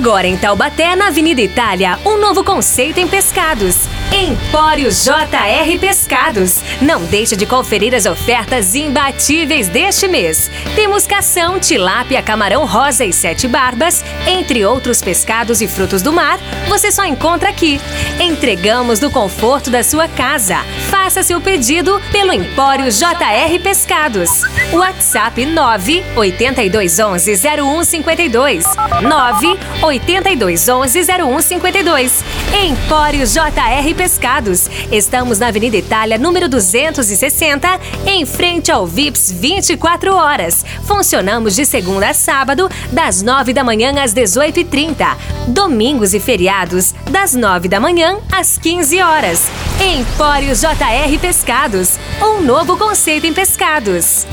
Agora em Taubaté, na Avenida Itália, um novo conceito em pescados. Empório JR Pescados. Não deixe de conferir as ofertas imbatíveis deste mês. Temos cação, tilápia, camarão rosa e sete barbas, entre outros pescados e frutos do mar, você só encontra aqui. Entregamos no conforto da sua casa. Faça seu pedido pelo Empório JR Pescados. WhatsApp 9 8211 0152 9 8211 0152. Empório JR Pescados. Estamos na Avenida Itália, número 260, em frente ao VIPS 24 horas. Funcionamos de segunda a sábado, das 9 da manhã às 18h30. Domingos e feriados, das 9 da manhã às 15 horas. Empório JR Pescados. Um novo conceito em pescados.